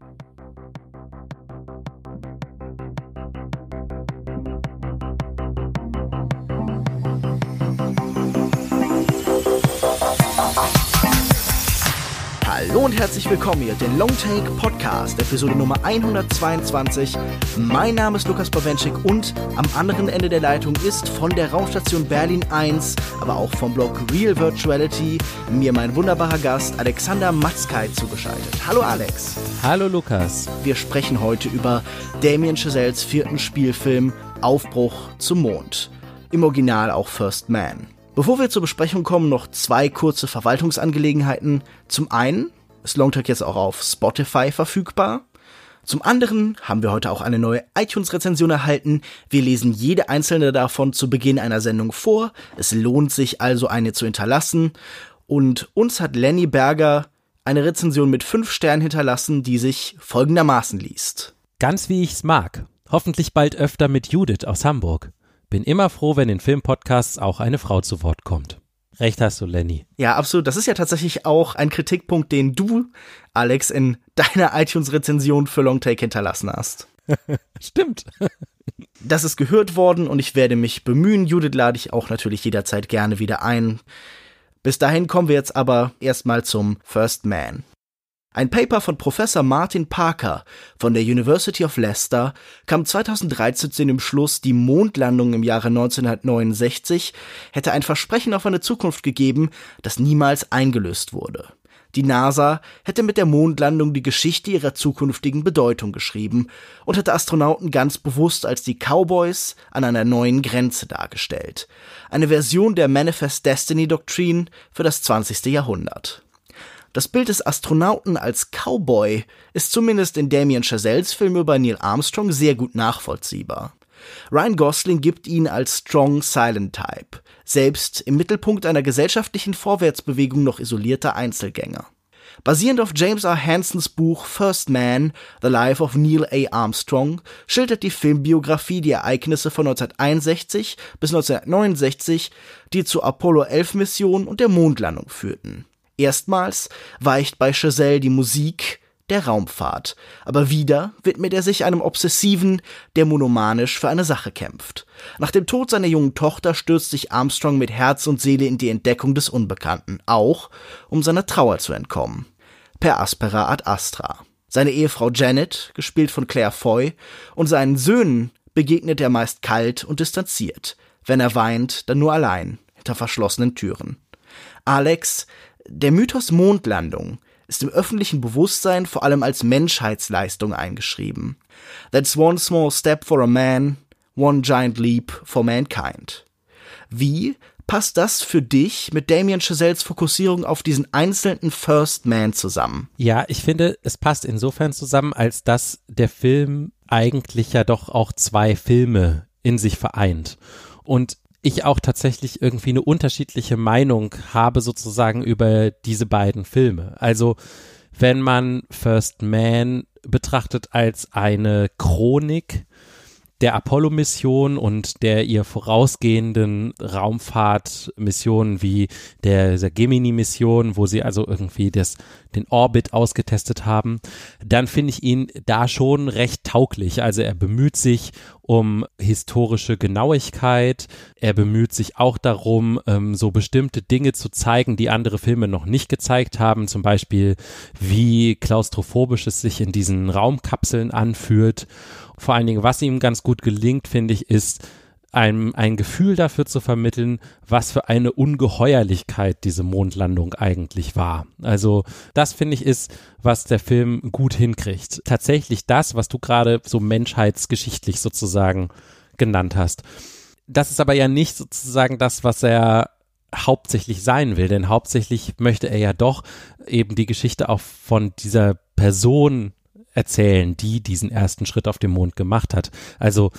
Thank you. Hallo und herzlich willkommen hier, den Longtake Podcast, Episode Nummer 122. Mein Name ist Lukas Bawenschik und am anderen Ende der Leitung ist von der Raumstation Berlin 1, aber auch vom Blog Real Virtuality, mir mein wunderbarer Gast Alexander Matzkei zugeschaltet. Hallo Alex. Hallo Lukas. Wir sprechen heute über Damien Chazelles vierten Spielfilm Aufbruch zum Mond. Im Original auch First Man. Bevor wir zur Besprechung kommen, noch zwei kurze Verwaltungsangelegenheiten. Zum einen ist Longtalk jetzt auch auf Spotify verfügbar. Zum anderen haben wir heute auch eine neue iTunes-Rezension erhalten. Wir lesen jede einzelne davon zu Beginn einer Sendung vor. Es lohnt sich also eine zu hinterlassen. Und uns hat Lenny Berger eine Rezension mit fünf Sternen hinterlassen, die sich folgendermaßen liest. Ganz wie ich's mag. Hoffentlich bald öfter mit Judith aus Hamburg. Bin immer froh, wenn in Filmpodcasts auch eine Frau zu Wort kommt. Recht hast du, Lenny. Ja, absolut. Das ist ja tatsächlich auch ein Kritikpunkt, den du, Alex, in deiner iTunes-Rezension für Longtake hinterlassen hast. Stimmt. das ist gehört worden und ich werde mich bemühen. Judith lade ich auch natürlich jederzeit gerne wieder ein. Bis dahin kommen wir jetzt aber erstmal zum First Man. Ein Paper von Professor Martin Parker von der University of Leicester kam 2013 zu dem Schluss, die Mondlandung im Jahre 1969 hätte ein Versprechen auf eine Zukunft gegeben, das niemals eingelöst wurde. Die NASA hätte mit der Mondlandung die Geschichte ihrer zukünftigen Bedeutung geschrieben und hätte Astronauten ganz bewusst als die Cowboys an einer neuen Grenze dargestellt. Eine Version der Manifest Destiny Doktrin für das 20. Jahrhundert. Das Bild des Astronauten als Cowboy ist zumindest in Damien Chazelles Film über Neil Armstrong sehr gut nachvollziehbar. Ryan Gosling gibt ihn als Strong Silent Type, selbst im Mittelpunkt einer gesellschaftlichen Vorwärtsbewegung noch isolierter Einzelgänger. Basierend auf James R. Hansons Buch First Man, The Life of Neil A. Armstrong, schildert die Filmbiografie die Ereignisse von 1961 bis 1969, die zur Apollo 11 Mission und der Mondlandung führten. Erstmals weicht bei Chazelle die Musik der Raumfahrt, aber wieder widmet er sich einem Obsessiven, der monomanisch für eine Sache kämpft. Nach dem Tod seiner jungen Tochter stürzt sich Armstrong mit Herz und Seele in die Entdeckung des Unbekannten, auch um seiner Trauer zu entkommen. Per aspera ad astra. Seine Ehefrau Janet, gespielt von Claire Foy, und seinen Söhnen begegnet er meist kalt und distanziert. Wenn er weint, dann nur allein, hinter verschlossenen Türen. Alex der Mythos Mondlandung ist im öffentlichen Bewusstsein vor allem als Menschheitsleistung eingeschrieben. That's one small step for a man, one giant leap for mankind. Wie passt das für dich mit Damien Chazelles Fokussierung auf diesen einzelnen First Man zusammen? Ja, ich finde, es passt insofern zusammen, als dass der Film eigentlich ja doch auch zwei Filme in sich vereint. Und ich auch tatsächlich irgendwie eine unterschiedliche Meinung habe sozusagen über diese beiden Filme. Also wenn man First Man betrachtet als eine Chronik der Apollo-Mission und der ihr vorausgehenden Raumfahrtmissionen wie der, der Gemini-Mission, wo sie also irgendwie das, den Orbit ausgetestet haben, dann finde ich ihn da schon recht tauglich. Also er bemüht sich um historische Genauigkeit. Er bemüht sich auch darum, ähm, so bestimmte Dinge zu zeigen, die andere Filme noch nicht gezeigt haben. Zum Beispiel, wie klaustrophobisch es sich in diesen Raumkapseln anfühlt vor allen Dingen, was ihm ganz gut gelingt, finde ich, ist, ein, ein Gefühl dafür zu vermitteln, was für eine Ungeheuerlichkeit diese Mondlandung eigentlich war. Also das finde ich ist, was der Film gut hinkriegt. Tatsächlich das, was du gerade so menschheitsgeschichtlich sozusagen genannt hast. Das ist aber ja nicht sozusagen das, was er hauptsächlich sein will, denn hauptsächlich möchte er ja doch eben die Geschichte auch von dieser Person erzählen, die diesen ersten Schritt auf dem Mond gemacht hat. Also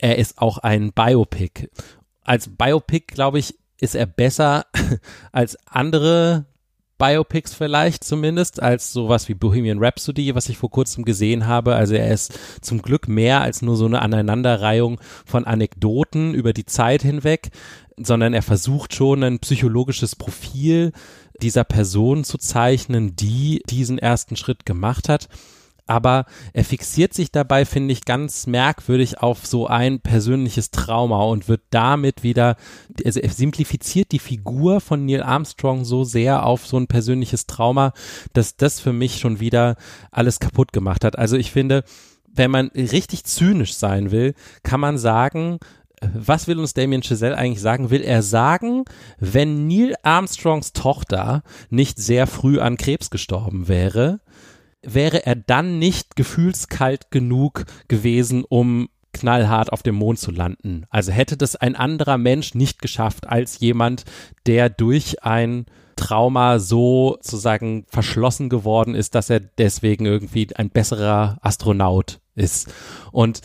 er ist auch ein Biopic. Als Biopic, glaube ich, ist er besser als andere Biopics vielleicht zumindest, als sowas wie Bohemian Rhapsody, was ich vor kurzem gesehen habe. Also er ist zum Glück mehr als nur so eine Aneinanderreihung von Anekdoten über die Zeit hinweg, sondern er versucht schon ein psychologisches Profil dieser Person zu zeichnen, die diesen ersten Schritt gemacht hat. Aber er fixiert sich dabei, finde ich, ganz merkwürdig auf so ein persönliches Trauma und wird damit wieder, also er simplifiziert die Figur von Neil Armstrong so sehr auf so ein persönliches Trauma, dass das für mich schon wieder alles kaputt gemacht hat. Also ich finde, wenn man richtig zynisch sein will, kann man sagen, was will uns Damien Chazelle eigentlich sagen? Will er sagen, wenn Neil Armstrongs Tochter nicht sehr früh an Krebs gestorben wäre, wäre er dann nicht gefühlskalt genug gewesen, um knallhart auf dem Mond zu landen. Also hätte das ein anderer Mensch nicht geschafft als jemand, der durch ein Trauma so sozusagen verschlossen geworden ist, dass er deswegen irgendwie ein besserer Astronaut ist. Und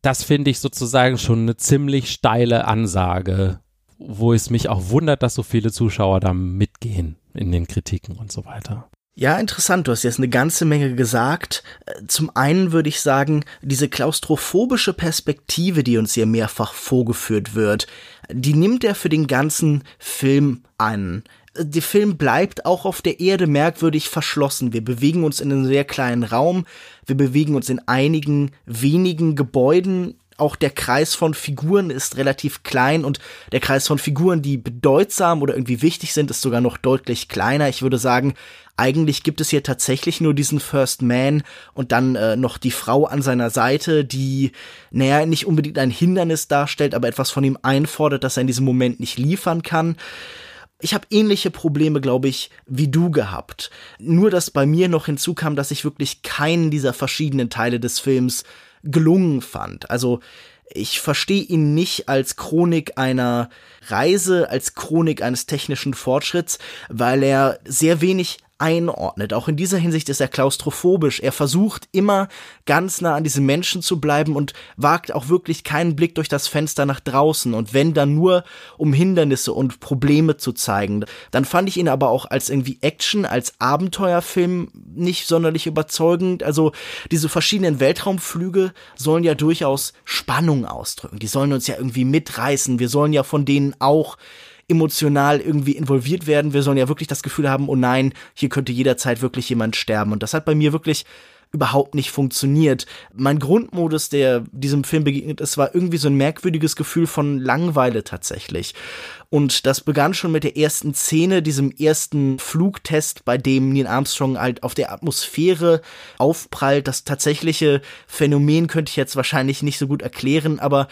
das finde ich sozusagen schon eine ziemlich steile Ansage, wo es mich auch wundert, dass so viele Zuschauer da mitgehen in den Kritiken und so weiter. Ja, interessant. Du hast jetzt eine ganze Menge gesagt. Zum einen würde ich sagen, diese klaustrophobische Perspektive, die uns hier mehrfach vorgeführt wird, die nimmt er für den ganzen Film an. Der Film bleibt auch auf der Erde merkwürdig verschlossen. Wir bewegen uns in einem sehr kleinen Raum. Wir bewegen uns in einigen wenigen Gebäuden auch der Kreis von Figuren ist relativ klein und der Kreis von Figuren, die bedeutsam oder irgendwie wichtig sind, ist sogar noch deutlich kleiner. Ich würde sagen, eigentlich gibt es hier tatsächlich nur diesen First Man und dann äh, noch die Frau an seiner Seite, die, naja, nicht unbedingt ein Hindernis darstellt, aber etwas von ihm einfordert, das er in diesem Moment nicht liefern kann. Ich habe ähnliche Probleme, glaube ich, wie du gehabt. Nur dass bei mir noch hinzukam, dass ich wirklich keinen dieser verschiedenen Teile des Films gelungen fand. Also ich verstehe ihn nicht als Chronik einer Reise, als Chronik eines technischen Fortschritts, weil er sehr wenig einordnet. Auch in dieser Hinsicht ist er klaustrophobisch. Er versucht immer ganz nah an diesem Menschen zu bleiben und wagt auch wirklich keinen Blick durch das Fenster nach draußen. Und wenn dann nur, um Hindernisse und Probleme zu zeigen. Dann fand ich ihn aber auch als irgendwie Action, als Abenteuerfilm nicht sonderlich überzeugend. Also diese verschiedenen Weltraumflüge sollen ja durchaus Spannung ausdrücken. Die sollen uns ja irgendwie mitreißen. Wir sollen ja von denen auch emotional irgendwie involviert werden. Wir sollen ja wirklich das Gefühl haben, oh nein, hier könnte jederzeit wirklich jemand sterben. Und das hat bei mir wirklich überhaupt nicht funktioniert. Mein Grundmodus, der diesem Film begegnet ist, war irgendwie so ein merkwürdiges Gefühl von Langweile tatsächlich. Und das begann schon mit der ersten Szene, diesem ersten Flugtest, bei dem Neil Armstrong halt auf der Atmosphäre aufprallt. Das tatsächliche Phänomen könnte ich jetzt wahrscheinlich nicht so gut erklären, aber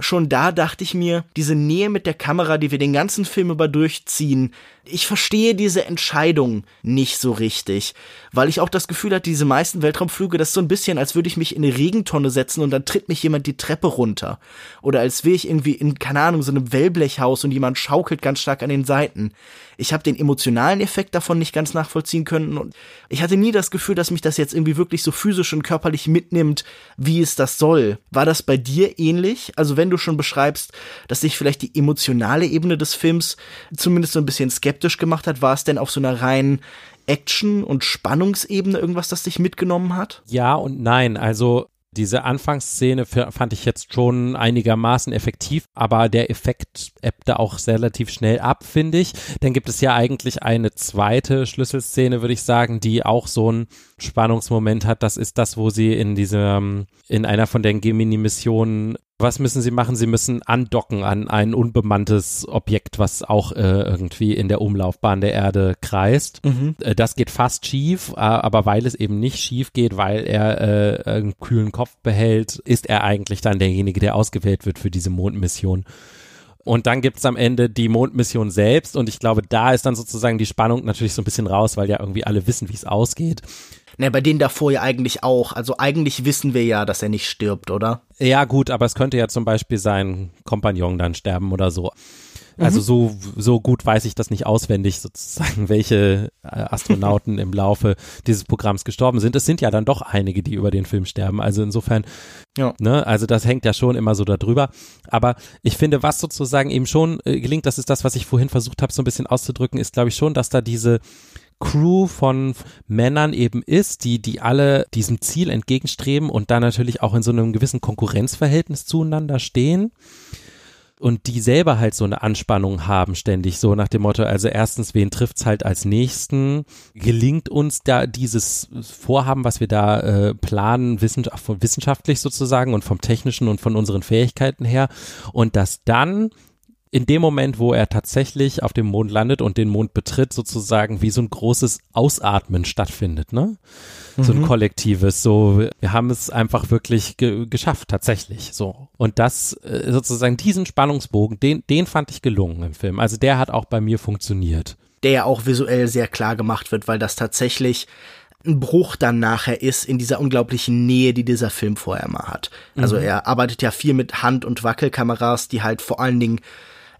schon da dachte ich mir, diese Nähe mit der Kamera, die wir den ganzen Film über durchziehen, ich verstehe diese Entscheidung nicht so richtig, weil ich auch das Gefühl hatte, diese meisten Weltraumflüge, das ist so ein bisschen, als würde ich mich in eine Regentonne setzen und dann tritt mich jemand die Treppe runter. Oder als wäre ich irgendwie in, keine Ahnung, so einem Wellblechhaus und jemand schaukelt ganz stark an den Seiten. Ich habe den emotionalen Effekt davon nicht ganz nachvollziehen können und ich hatte nie das Gefühl, dass mich das jetzt irgendwie wirklich so physisch und körperlich mitnimmt, wie es das soll. War das bei dir ähnlich? Also wenn du schon beschreibst, dass dich vielleicht die emotionale Ebene des Films zumindest so ein bisschen skeptisch gemacht hat, war es denn auf so einer reinen Action- und Spannungsebene irgendwas, das dich mitgenommen hat? Ja und nein. Also diese Anfangsszene fand ich jetzt schon einigermaßen effektiv, aber der Effekt ebbte auch relativ schnell ab, finde ich. Dann gibt es ja eigentlich eine zweite Schlüsselszene, würde ich sagen, die auch so ein Spannungsmoment hat. Das ist das, wo sie in diesem, in einer von den Gemini-Missionen was müssen sie machen? Sie müssen andocken an ein unbemanntes Objekt, was auch äh, irgendwie in der Umlaufbahn der Erde kreist. Mhm. Äh, das geht fast schief, aber weil es eben nicht schief geht, weil er äh, einen kühlen Kopf behält, ist er eigentlich dann derjenige, der ausgewählt wird für diese Mondmission. Und dann gibt's am Ende die Mondmission selbst und ich glaube, da ist dann sozusagen die Spannung natürlich so ein bisschen raus, weil ja irgendwie alle wissen, wie es ausgeht. Ne, bei denen davor ja eigentlich auch. Also eigentlich wissen wir ja, dass er nicht stirbt, oder? Ja, gut, aber es könnte ja zum Beispiel sein Kompagnon dann sterben oder so. Also mhm. so, so gut weiß ich das nicht auswendig, sozusagen, welche äh, Astronauten im Laufe dieses Programms gestorben sind. Es sind ja dann doch einige, die über den Film sterben. Also insofern, ja. ne, also das hängt ja schon immer so darüber. Aber ich finde, was sozusagen eben schon äh, gelingt, das ist das, was ich vorhin versucht habe, so ein bisschen auszudrücken, ist, glaube ich, schon, dass da diese Crew von Männern eben ist, die, die alle diesem Ziel entgegenstreben und da natürlich auch in so einem gewissen Konkurrenzverhältnis zueinander stehen. und die selber halt so eine Anspannung haben ständig, so nach dem Motto, also erstens, wen trifft's halt als nächsten? Gelingt uns da dieses Vorhaben, was wir da äh, planen, wissenschaftlich sozusagen und vom technischen und von unseren Fähigkeiten her und dass dann in dem Moment, wo er tatsächlich auf dem Mond landet und den Mond betritt, sozusagen wie so ein großes Ausatmen stattfindet, ne? So ein mhm. kollektives, so, wir haben es einfach wirklich ge geschafft, tatsächlich, so. Und das, äh, sozusagen diesen Spannungsbogen, den, den fand ich gelungen im Film. Also der hat auch bei mir funktioniert. Der ja auch visuell sehr klar gemacht wird, weil das tatsächlich ein Bruch dann nachher ist in dieser unglaublichen Nähe, die dieser Film vorher mal hat. Also mhm. er arbeitet ja viel mit Hand- und Wackelkameras, die halt vor allen Dingen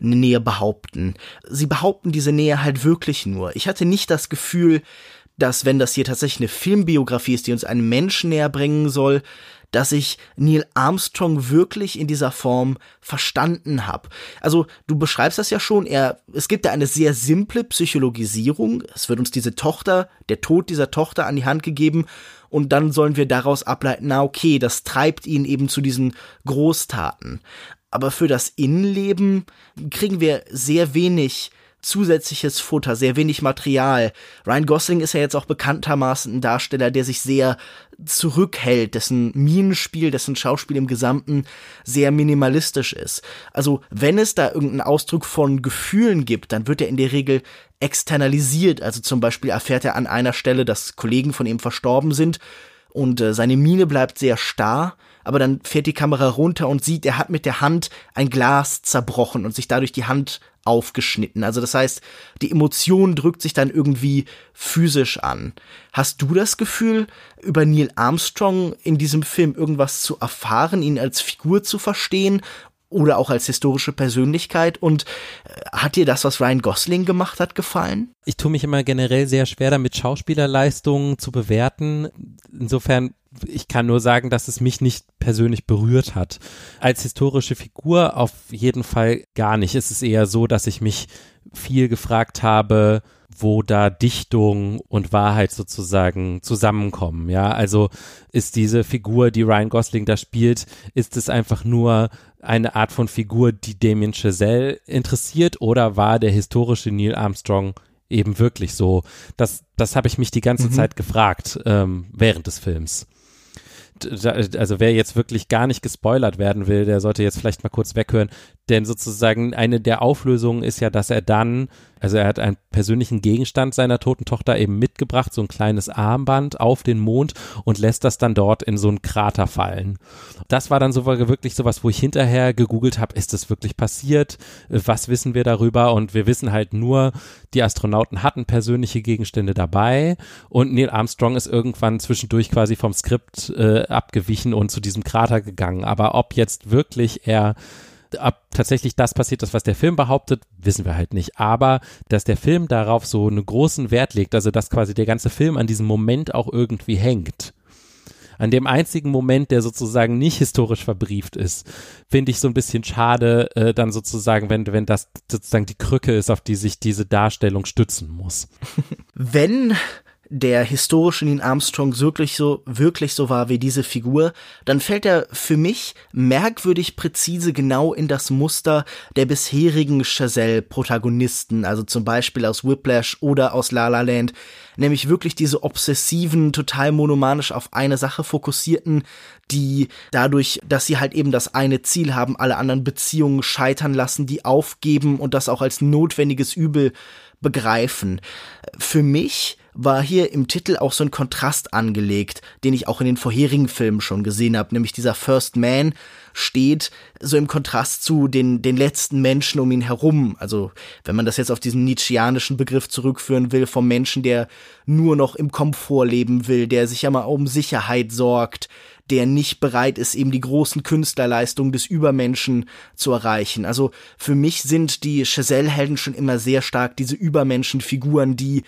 eine Nähe behaupten. Sie behaupten diese Nähe halt wirklich nur. Ich hatte nicht das Gefühl, dass wenn das hier tatsächlich eine Filmbiografie ist, die uns einen Menschen näher bringen soll, dass ich Neil Armstrong wirklich in dieser Form verstanden habe. Also du beschreibst das ja schon, er, es gibt da eine sehr simple Psychologisierung. Es wird uns diese Tochter, der Tod dieser Tochter an die Hand gegeben und dann sollen wir daraus ableiten, na okay, das treibt ihn eben zu diesen Großtaten aber für das Innenleben kriegen wir sehr wenig zusätzliches Futter, sehr wenig Material. Ryan Gosling ist ja jetzt auch bekanntermaßen ein Darsteller, der sich sehr zurückhält, dessen Minenspiel, dessen Schauspiel im Gesamten sehr minimalistisch ist. Also wenn es da irgendeinen Ausdruck von Gefühlen gibt, dann wird er in der Regel externalisiert. Also zum Beispiel erfährt er an einer Stelle, dass Kollegen von ihm verstorben sind und äh, seine Miene bleibt sehr starr aber dann fährt die Kamera runter und sieht, er hat mit der Hand ein Glas zerbrochen und sich dadurch die Hand aufgeschnitten. Also das heißt, die Emotion drückt sich dann irgendwie physisch an. Hast du das Gefühl, über Neil Armstrong in diesem Film irgendwas zu erfahren, ihn als Figur zu verstehen oder auch als historische Persönlichkeit. Und äh, hat dir das, was Ryan Gosling gemacht hat, gefallen? Ich tue mich immer generell sehr schwer damit, Schauspielerleistungen zu bewerten. Insofern, ich kann nur sagen, dass es mich nicht persönlich berührt hat. Als historische Figur auf jeden Fall gar nicht. Es ist eher so, dass ich mich viel gefragt habe, wo da Dichtung und Wahrheit sozusagen zusammenkommen. Ja, also ist diese Figur, die Ryan Gosling da spielt, ist es einfach nur eine Art von Figur, die Damien Chazelle interessiert oder war der historische Neil Armstrong eben wirklich so? Das, das habe ich mich die ganze mhm. Zeit gefragt ähm, während des Films also wer jetzt wirklich gar nicht gespoilert werden will, der sollte jetzt vielleicht mal kurz weghören, denn sozusagen eine der Auflösungen ist ja, dass er dann also er hat einen persönlichen Gegenstand seiner toten Tochter eben mitgebracht, so ein kleines Armband auf den Mond und lässt das dann dort in so einen Krater fallen. Das war dann so wirklich sowas, wo ich hinterher gegoogelt habe, ist das wirklich passiert? Was wissen wir darüber? Und wir wissen halt nur, die Astronauten hatten persönliche Gegenstände dabei und Neil Armstrong ist irgendwann zwischendurch quasi vom Skript äh, abgewichen und zu diesem Krater gegangen. Aber ob jetzt wirklich er ob tatsächlich das passiert ist, was der Film behauptet, wissen wir halt nicht. Aber dass der Film darauf so einen großen Wert legt, also dass quasi der ganze Film an diesem Moment auch irgendwie hängt, an dem einzigen Moment, der sozusagen nicht historisch verbrieft ist, finde ich so ein bisschen schade, äh, dann sozusagen, wenn, wenn das sozusagen die Krücke ist, auf die sich diese Darstellung stützen muss. Wenn der historische Neil Armstrong wirklich so, wirklich so war wie diese Figur, dann fällt er für mich merkwürdig präzise genau in das Muster der bisherigen Chazelle-Protagonisten, also zum Beispiel aus Whiplash oder aus La La Land, nämlich wirklich diese obsessiven, total monomanisch auf eine Sache fokussierten, die dadurch, dass sie halt eben das eine Ziel haben, alle anderen Beziehungen scheitern lassen, die aufgeben und das auch als notwendiges Übel begreifen. Für mich war hier im Titel auch so ein Kontrast angelegt, den ich auch in den vorherigen Filmen schon gesehen habe, nämlich dieser First Man steht so im Kontrast zu den, den letzten Menschen um ihn herum. Also, wenn man das jetzt auf diesen Nietzscheanischen Begriff zurückführen will, vom Menschen, der nur noch im Komfort leben will, der sich ja mal um Sicherheit sorgt, der nicht bereit ist, eben die großen Künstlerleistungen des Übermenschen zu erreichen. Also für mich sind die Chazelle-Helden schon immer sehr stark diese Übermenschenfiguren, die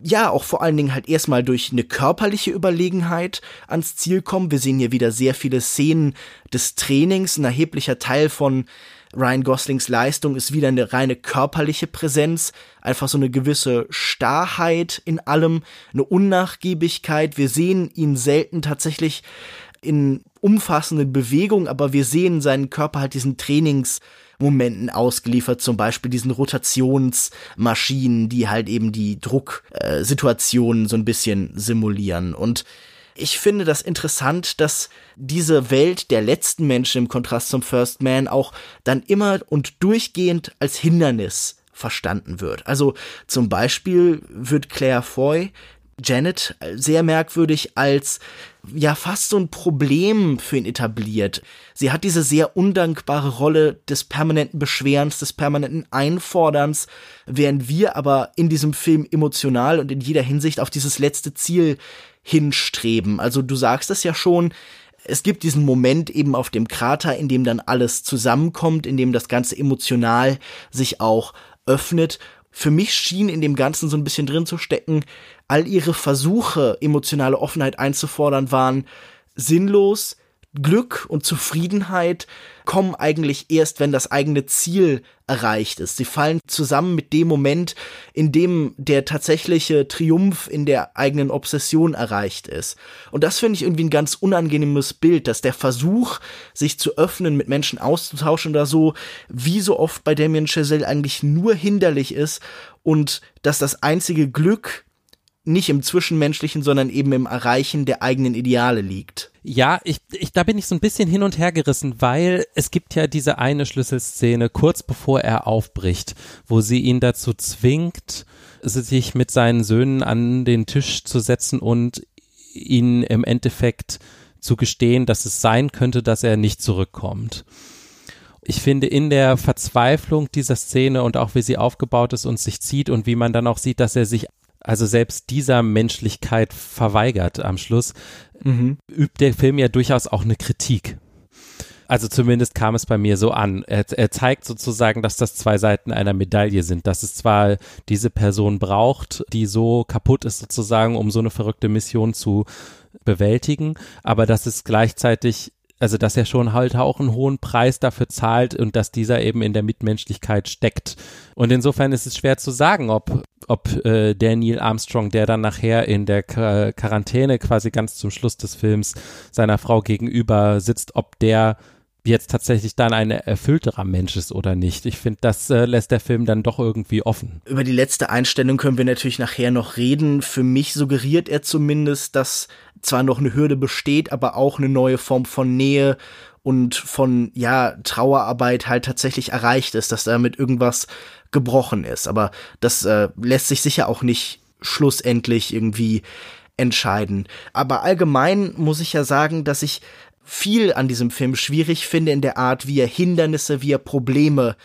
ja, auch vor allen Dingen halt erstmal durch eine körperliche Überlegenheit ans Ziel kommen. Wir sehen hier wieder sehr viele Szenen des Trainings. Ein erheblicher Teil von Ryan Goslings Leistung ist wieder eine reine körperliche Präsenz, einfach so eine gewisse Starrheit in allem, eine Unnachgiebigkeit. Wir sehen ihn selten tatsächlich in umfassenden Bewegungen, aber wir sehen seinen Körper halt diesen Trainings Momenten ausgeliefert, zum Beispiel diesen Rotationsmaschinen, die halt eben die Drucksituationen so ein bisschen simulieren. Und ich finde das interessant, dass diese Welt der letzten Menschen im Kontrast zum First Man auch dann immer und durchgehend als Hindernis verstanden wird. Also zum Beispiel wird Claire Foy Janet sehr merkwürdig als ja fast so ein Problem für ihn etabliert. Sie hat diese sehr undankbare Rolle des permanenten Beschwerens, des permanenten Einforderns, während wir aber in diesem Film emotional und in jeder Hinsicht auf dieses letzte Ziel hinstreben. Also du sagst es ja schon, es gibt diesen Moment eben auf dem Krater, in dem dann alles zusammenkommt, in dem das Ganze emotional sich auch öffnet für mich schien in dem Ganzen so ein bisschen drin zu stecken, all ihre Versuche, emotionale Offenheit einzufordern, waren sinnlos, Glück und Zufriedenheit kommen eigentlich erst, wenn das eigene Ziel erreicht ist. Sie fallen zusammen mit dem Moment, in dem der tatsächliche Triumph in der eigenen Obsession erreicht ist. Und das finde ich irgendwie ein ganz unangenehmes Bild, dass der Versuch, sich zu öffnen, mit Menschen auszutauschen oder so, wie so oft bei Damien Chazelle eigentlich nur hinderlich ist und dass das einzige Glück nicht im Zwischenmenschlichen, sondern eben im Erreichen der eigenen Ideale liegt. Ja, ich, ich, da bin ich so ein bisschen hin und her gerissen, weil es gibt ja diese eine Schlüsselszene kurz bevor er aufbricht, wo sie ihn dazu zwingt, sich mit seinen Söhnen an den Tisch zu setzen und ihn im Endeffekt zu gestehen, dass es sein könnte, dass er nicht zurückkommt. Ich finde in der Verzweiflung dieser Szene und auch wie sie aufgebaut ist und sich zieht und wie man dann auch sieht, dass er sich also selbst dieser Menschlichkeit verweigert am Schluss, mhm. übt der Film ja durchaus auch eine Kritik. Also zumindest kam es bei mir so an. Er, er, zeigt sozusagen, dass das zwei Seiten einer Medaille sind, dass es zwar diese Person braucht, die so kaputt ist sozusagen, um so eine verrückte Mission zu bewältigen, aber dass es gleichzeitig also dass er schon halt auch einen hohen Preis dafür zahlt und dass dieser eben in der Mitmenschlichkeit steckt. Und insofern ist es schwer zu sagen, ob, ob äh, der Neil Armstrong, der dann nachher in der Quarantäne quasi ganz zum Schluss des Films seiner Frau gegenüber sitzt, ob der jetzt tatsächlich dann ein erfüllterer Mensch ist oder nicht. Ich finde, das äh, lässt der Film dann doch irgendwie offen. Über die letzte Einstellung können wir natürlich nachher noch reden. Für mich suggeriert er zumindest, dass zwar noch eine Hürde besteht, aber auch eine neue Form von Nähe und von, ja, Trauerarbeit halt tatsächlich erreicht ist, dass damit irgendwas gebrochen ist. Aber das äh, lässt sich sicher auch nicht schlussendlich irgendwie entscheiden. Aber allgemein muss ich ja sagen, dass ich viel an diesem Film schwierig finde in der Art, wie er Hindernisse, wie er Probleme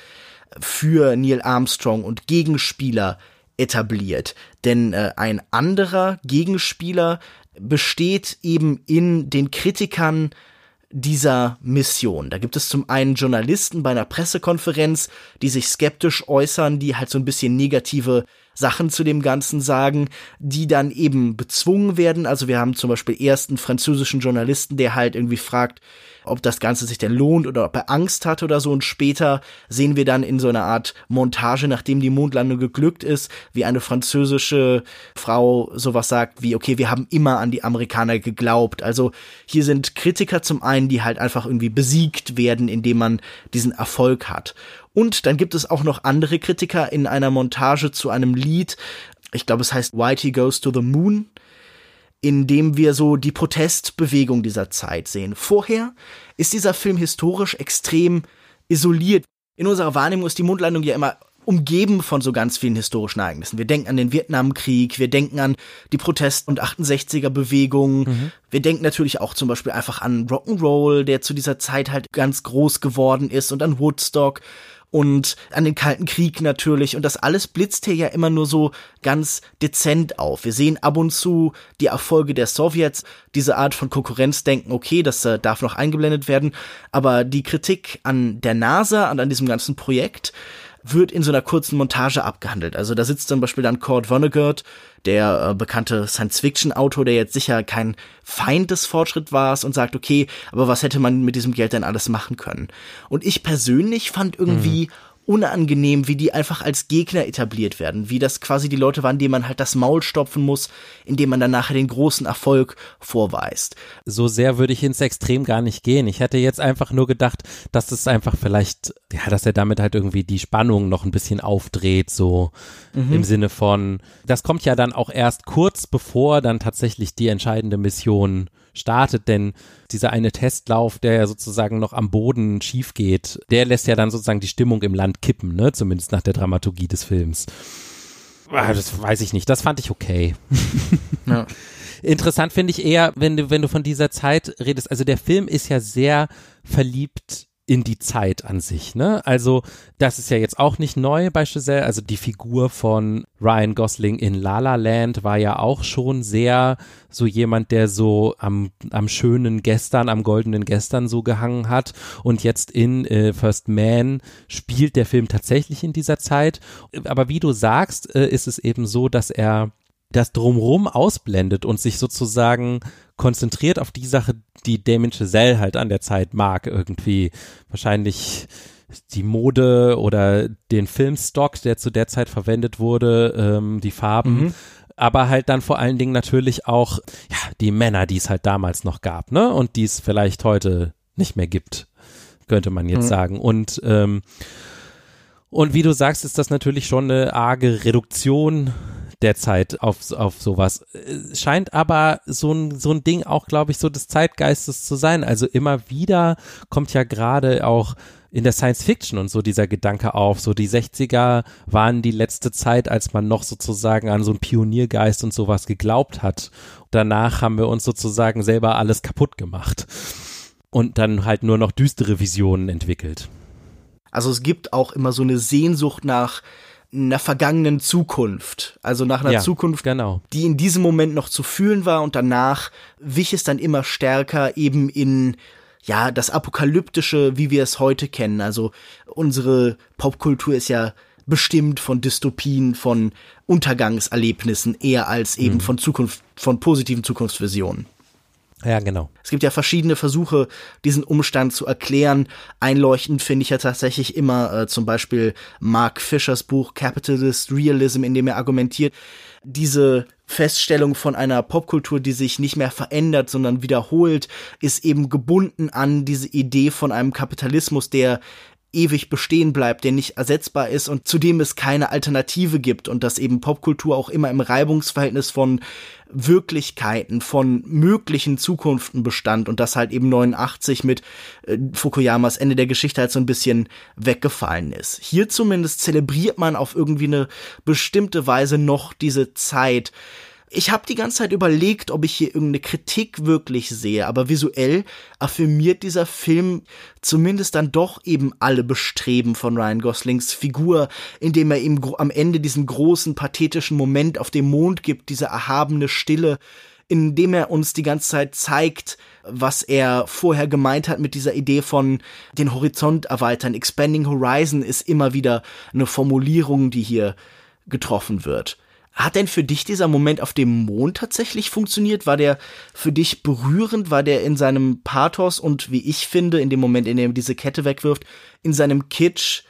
für Neil Armstrong und Gegenspieler etabliert. Denn äh, ein anderer Gegenspieler besteht eben in den Kritikern dieser Mission. Da gibt es zum einen Journalisten bei einer Pressekonferenz, die sich skeptisch äußern, die halt so ein bisschen negative Sachen zu dem Ganzen sagen, die dann eben bezwungen werden. Also wir haben zum Beispiel ersten französischen Journalisten, der halt irgendwie fragt, ob das Ganze sich denn lohnt oder ob er Angst hat oder so. Und später sehen wir dann in so einer Art Montage, nachdem die Mondlandung geglückt ist, wie eine französische Frau sowas sagt wie, okay, wir haben immer an die Amerikaner geglaubt. Also hier sind Kritiker zum einen, die halt einfach irgendwie besiegt werden, indem man diesen Erfolg hat. Und dann gibt es auch noch andere Kritiker in einer Montage zu einem Lied. Ich glaube, es heißt Whitey Goes to the Moon in dem wir so die Protestbewegung dieser Zeit sehen. Vorher ist dieser Film historisch extrem isoliert. In unserer Wahrnehmung ist die Mondlandung ja immer umgeben von so ganz vielen historischen Ereignissen. Wir denken an den Vietnamkrieg, wir denken an die Protest- und 68er Bewegung. Mhm. Wir denken natürlich auch zum Beispiel einfach an Rock'n'Roll, der zu dieser Zeit halt ganz groß geworden ist und an Woodstock und an den Kalten Krieg natürlich. Und das alles blitzt hier ja immer nur so ganz dezent auf. Wir sehen ab und zu die Erfolge der Sowjets, diese Art von Konkurrenzdenken, okay, das äh, darf noch eingeblendet werden. Aber die Kritik an der NASA und an diesem ganzen Projekt, wird in so einer kurzen Montage abgehandelt. Also da sitzt zum Beispiel dann Kurt Vonnegut, der äh, bekannte Science-Fiction-Autor, der jetzt sicher kein Feind des Fortschritts war und sagt, okay, aber was hätte man mit diesem Geld denn alles machen können? Und ich persönlich fand irgendwie mhm. Unangenehm, wie die einfach als Gegner etabliert werden, wie das quasi die Leute waren, denen man halt das Maul stopfen muss, indem man dann nachher den großen Erfolg vorweist. So sehr würde ich ins Extrem gar nicht gehen. Ich hätte jetzt einfach nur gedacht, dass es einfach vielleicht, ja, dass er damit halt irgendwie die Spannung noch ein bisschen aufdreht, so mhm. im Sinne von, das kommt ja dann auch erst kurz bevor dann tatsächlich die entscheidende Mission startet, denn dieser eine Testlauf, der ja sozusagen noch am Boden schief geht, der lässt ja dann sozusagen die Stimmung im Land kippen, ne? Zumindest nach der Dramaturgie des Films. Ah, das weiß ich nicht. Das fand ich okay. Ja. Interessant finde ich eher, wenn du, wenn du von dieser Zeit redest. Also der Film ist ja sehr verliebt in die Zeit an sich. Ne? Also das ist ja jetzt auch nicht neu bei Giselle. Also die Figur von Ryan Gosling in La La Land war ja auch schon sehr so jemand, der so am, am schönen Gestern, am goldenen Gestern so gehangen hat. Und jetzt in äh, First Man spielt der Film tatsächlich in dieser Zeit. Aber wie du sagst, äh, ist es eben so, dass er das drumrum ausblendet und sich sozusagen konzentriert auf die Sache, die Damien Chazelle halt an der Zeit mag, irgendwie wahrscheinlich die Mode oder den Filmstock, der zu der Zeit verwendet wurde, ähm, die Farben, mhm. aber halt dann vor allen Dingen natürlich auch ja, die Männer, die es halt damals noch gab, ne? Und die es vielleicht heute nicht mehr gibt, könnte man jetzt mhm. sagen. Und ähm, und wie du sagst, ist das natürlich schon eine arge Reduktion derzeit auf, auf sowas. Scheint aber so ein, so ein Ding auch, glaube ich, so des Zeitgeistes zu sein. Also immer wieder kommt ja gerade auch in der Science Fiction und so dieser Gedanke auf, so die 60er waren die letzte Zeit, als man noch sozusagen an so einen Pioniergeist und sowas geglaubt hat. Danach haben wir uns sozusagen selber alles kaputt gemacht und dann halt nur noch düstere Visionen entwickelt. Also es gibt auch immer so eine Sehnsucht nach einer vergangenen Zukunft, also nach einer ja, Zukunft, genau. die in diesem Moment noch zu fühlen war und danach wich es dann immer stärker eben in ja, das apokalyptische, wie wir es heute kennen. Also unsere Popkultur ist ja bestimmt von Dystopien, von Untergangserlebnissen eher als eben mhm. von Zukunft, von positiven Zukunftsvisionen. Ja, genau. Es gibt ja verschiedene Versuche, diesen Umstand zu erklären. Einleuchtend finde ich ja tatsächlich immer äh, zum Beispiel Mark Fischers Buch Capitalist Realism, in dem er argumentiert, diese Feststellung von einer Popkultur, die sich nicht mehr verändert, sondern wiederholt, ist eben gebunden an diese Idee von einem Kapitalismus, der ewig bestehen bleibt, der nicht ersetzbar ist und zu dem es keine Alternative gibt und dass eben Popkultur auch immer im Reibungsverhältnis von Wirklichkeiten, von möglichen Zukunften bestand und das halt eben 89 mit äh, Fukuyamas Ende der Geschichte halt so ein bisschen weggefallen ist. Hier zumindest zelebriert man auf irgendwie eine bestimmte Weise noch diese Zeit, ich habe die ganze Zeit überlegt, ob ich hier irgendeine Kritik wirklich sehe, aber visuell affirmiert dieser Film zumindest dann doch eben alle Bestreben von Ryan Goslings Figur, indem er ihm am Ende diesen großen pathetischen Moment auf dem Mond gibt, diese erhabene Stille, indem er uns die ganze Zeit zeigt, was er vorher gemeint hat mit dieser Idee von den Horizont erweitern. Expanding Horizon ist immer wieder eine Formulierung, die hier getroffen wird. Hat denn für dich dieser Moment auf dem Mond tatsächlich funktioniert? War der für dich berührend? War der in seinem Pathos und wie ich finde, in dem Moment, in dem er diese Kette wegwirft, in seinem Kitsch